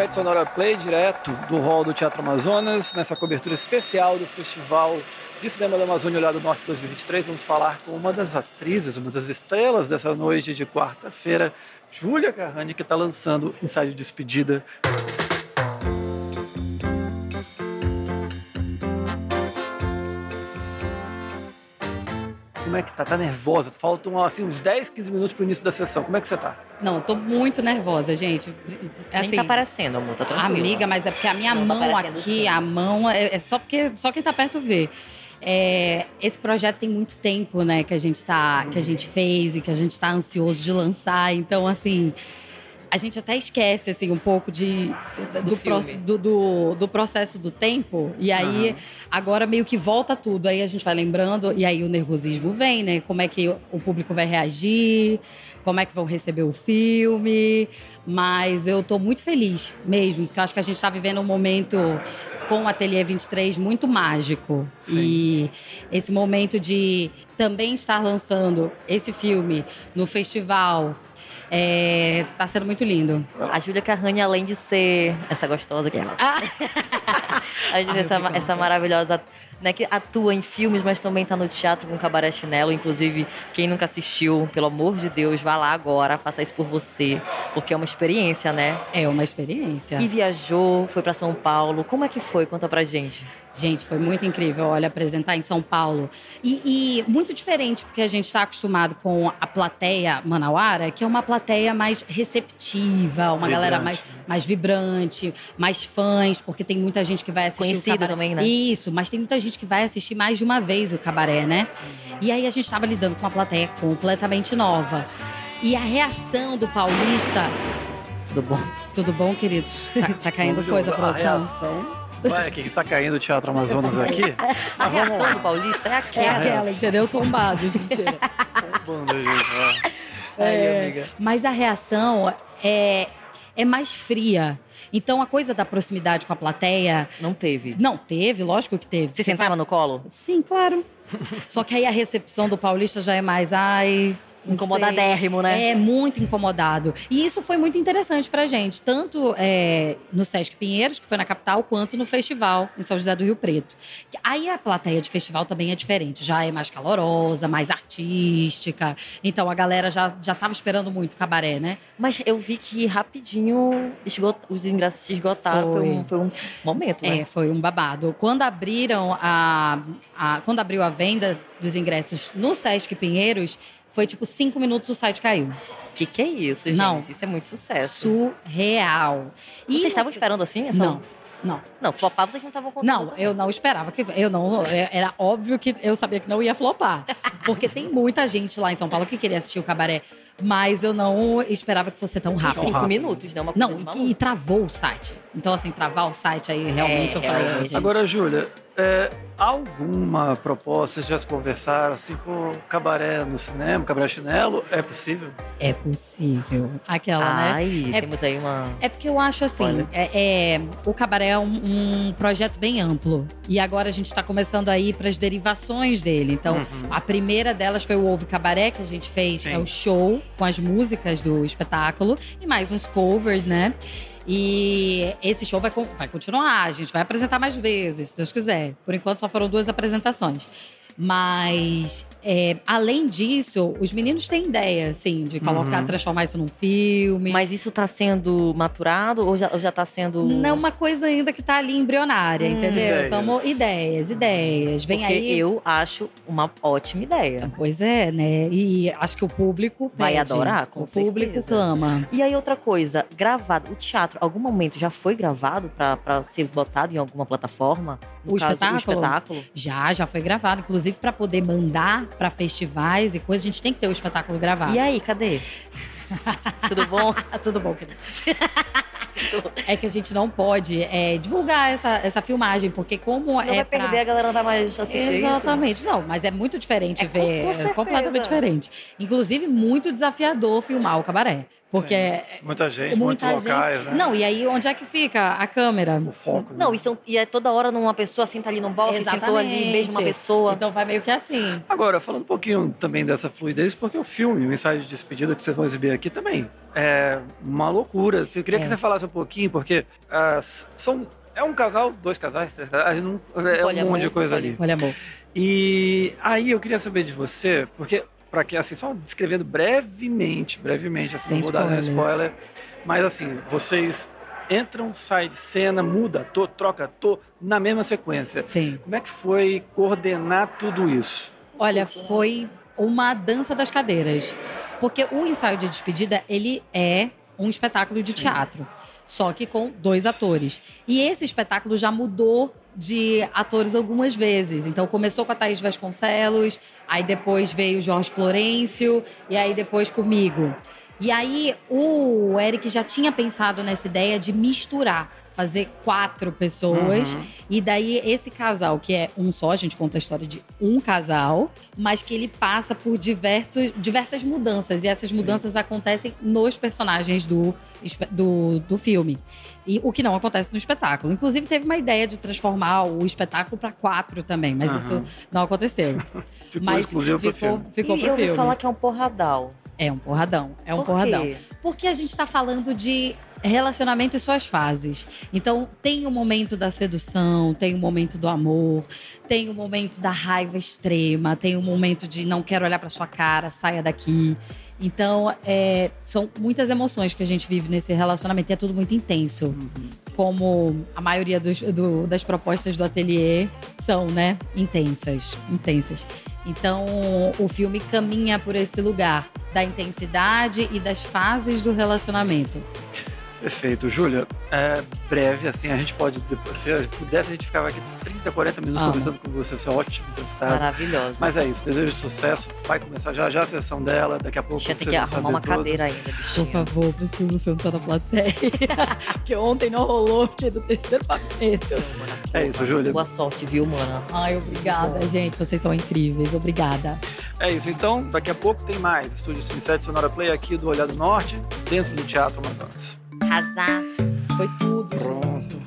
Sete Sonora Play, direto do hall do Teatro Amazonas, nessa cobertura especial do Festival de Cinema da Amazônia Olhado Norte 2023. Vamos falar com uma das atrizes, uma das estrelas dessa noite de quarta-feira, Júlia Carrani, que está lançando ensaio de despedida. Como é que tá? Tá nervosa? Faltam assim, uns 10, 15 minutos pro início da sessão. Como é que você tá? Não, tô muito nervosa, gente. É assim, Nem tá aparecendo, amor, tá tranquila. Amiga, mas é porque a minha Não tá mão tá aqui, sim. a mão, é, é, só porque só quem tá perto vê. É, esse projeto tem muito tempo, né, que a gente tá, que a gente fez e que a gente tá ansioso de lançar. Então, assim, a gente até esquece assim um pouco de do, pro, do, do, do, processo do tempo e aí uhum. agora meio que volta tudo aí a gente vai lembrando e aí o nervosismo vem né como é que o público vai reagir como é que vão receber o filme mas eu estou muito feliz mesmo porque eu acho que a gente está vivendo um momento com o Ateliê 23 muito mágico. Sim. E esse momento de também estar lançando esse filme no festival é, tá sendo muito lindo. A Júlia Carrani, além de ser essa gostosa que ela. além de ser essa, essa maravilhosa, né, que atua em filmes, mas também tá no teatro com Cabaré Chinelo. Inclusive, quem nunca assistiu, pelo amor de Deus, vá lá agora, faça isso por você. Porque é uma experiência, né? É uma experiência. E viajou, foi para São Paulo. Como é que foi? Conta pra gente. Gente, foi muito incrível, olha, apresentar em São Paulo. E, e muito diferente, porque a gente está acostumado com a plateia manauara, que é uma plateia mais receptiva, uma vibrante. galera mais, mais vibrante, mais fãs, porque tem muita gente que vai assistir Conhecida também, né? Isso, mas tem muita gente que vai assistir mais de uma vez o cabaré, né? E aí a gente estava lidando com uma plateia completamente nova. E a reação do paulista... Tudo bom? Tudo bom, queridos? Tá, tá caindo coisa, produção? A reação Ué, o que, que tá caindo o Teatro Amazonas aqui? A reação do paulista é aquela. É aquela, entendeu? Tombado, gente. Tombando, gente. Ó. Aí, é, amiga. Mas a reação é, é mais fria. Então a coisa da proximidade com a plateia. Não teve. Não teve, lógico que teve. Você sentava no colo? Sim, claro. Só que aí a recepção do paulista já é mais, ai, Incomodadérrimo, né? É, muito incomodado. E isso foi muito interessante pra gente, tanto é, no Sesc Pinheiros, que foi na capital, quanto no festival, em São José do Rio Preto. Aí a plateia de festival também é diferente, já é mais calorosa, mais artística. Então a galera já, já tava esperando muito o cabaré, né? Mas eu vi que rapidinho esgot... os ingressos se esgotaram. Foi, foi, um, foi um, momento, né? É, foi um babado. Quando abriram a, a. Quando abriu a venda dos ingressos no Sesc Pinheiros foi tipo cinco minutos o site caiu. O que, que é isso, gente? Não. Isso é muito sucesso. Surreal. E vocês estavam esperando assim? Essa... Não. Não. Não, flopar vocês não estavam contando. Não, eu não esperava que. Eu não. É, era óbvio que eu sabia que não ia flopar. Porque tem muita gente lá em São Paulo que queria assistir o cabaré. Mas eu não esperava que fosse tão rápido. Cinco minutos, né? Uma não, e, e travou o site. Então, assim, travar o site aí realmente é, eu falei. É, Agora, Júlia, é, alguma proposta, vocês já se conversaram, assim, pô, cabaré no cinema, cabaré chinelo, é possível? É possível. Aquela, Ai, né? É, temos aí uma... É porque eu acho assim, é, é, o cabaré é um, um, projeto bem amplo. E agora a gente está começando a ir para as derivações dele. Então, uhum. a primeira delas foi o Ovo Cabaré, que a gente fez, Sim. é o show com as músicas do espetáculo. E mais uns covers, né? E esse show vai, vai continuar, a gente vai apresentar mais vezes, se Deus quiser. Por enquanto só foram duas apresentações. Mas, é, além disso, os meninos têm ideia, assim, de colocar, uhum. transformar isso num filme. Mas isso está sendo maturado ou já, ou já tá sendo. Não, uma coisa ainda que está ali embrionária, hum, entendeu? Então, ideias, ideias. Vem Porque aí. Eu acho uma ótima ideia. Pois é, né? E acho que o público. Pede. Vai adorar, com O certeza. público clama. E aí, outra coisa, gravado. O teatro, algum momento já foi gravado para ser botado em alguma plataforma? O, caso, espetáculo? o espetáculo? Já, já foi gravado. Inclusive, para poder mandar para festivais e coisas, a gente tem que ter o espetáculo gravado. E aí, cadê? Tudo bom? Tudo bom, querido. É que a gente não pode é, divulgar essa, essa filmagem, porque como Senão é. vai perder, pra... a galera não vai mais assistir. Exatamente. Isso. Não, mas é muito diferente é, ver. Com, com é completamente diferente. Inclusive, muito desafiador filmar o cabaré. Porque é muita gente, muita muitos gente. locais, né? Não, e aí onde é que fica a câmera? O foco. Não, né? e, são, e é toda hora numa pessoa senta ali no bolso, sentou ali, beija uma pessoa. Então vai meio que assim. Agora, falando um pouquinho também dessa fluidez, porque o filme, o ensaio de despedida que vocês vão exibir aqui também é uma loucura. Eu queria é. que você falasse um pouquinho, porque uh, são é um casal, dois casais, três casais, não, é um monte de coisa ali. Olha, amor. E aí eu queria saber de você, porque para que assim só descrevendo brevemente, brevemente, assim, Sem vou dar spoiler, mas assim vocês entram, saem de cena, muda ator, troca ator na mesma sequência. Sim. Como é que foi coordenar tudo isso? Olha, foi uma dança das cadeiras, porque o ensaio de despedida ele é um espetáculo de Sim. teatro, só que com dois atores. E esse espetáculo já mudou de atores algumas vezes. Então começou com a Thaís Vasconcelos, aí depois veio o Jorge Florencio e aí depois comigo. E aí o Eric já tinha pensado nessa ideia de misturar, fazer quatro pessoas. Uhum. E daí esse casal, que é um só, a gente conta a história de um casal, mas que ele passa por diversos, diversas mudanças. E essas mudanças Sim. acontecem nos personagens do, do, do filme. E o que não acontece no espetáculo. Inclusive, teve uma ideia de transformar o espetáculo para quatro também, mas uhum. isso não aconteceu. ficou mas ficou, ficou e pro eu filme. ouvi falar que é um porradal. É um porradão. É um Por porradão. Quê? Porque a gente está falando de relacionamento e suas fases. Então, tem o momento da sedução, tem o momento do amor, tem o momento da raiva extrema, tem o momento de não quero olhar para sua cara, saia daqui. Então, é, são muitas emoções que a gente vive nesse relacionamento e é tudo muito intenso. Uhum. Como a maioria dos, do, das propostas do ateliê são, né? Intensas. Intensas. Então, o filme caminha por esse lugar da intensidade e das fases do relacionamento. Perfeito. Júlia, é breve, assim, a gente pode, depois, se pudesse, a gente ficava aqui 30, 40 minutos conversando com você, você é ótimo entrevistado. Maravilhoso. Mas é isso, desejo de sucesso, vai começar já já a sessão dela, daqui a pouco Deixa você tem que arrumar uma cadeira ainda, bichinho. Por favor, preciso sentar na plateia, que ontem não rolou, que do terceiro papito. É isso, Júlia. Boa sorte, viu, mana? Ai, obrigada, gente, vocês são incríveis, obrigada. É isso, então, daqui a pouco tem mais Estúdio Cine 7 Sonora Play aqui do Olhado Norte, dentro do Teatro Amazonas. Arrasaços. Foi tudo, Pronto. Gente.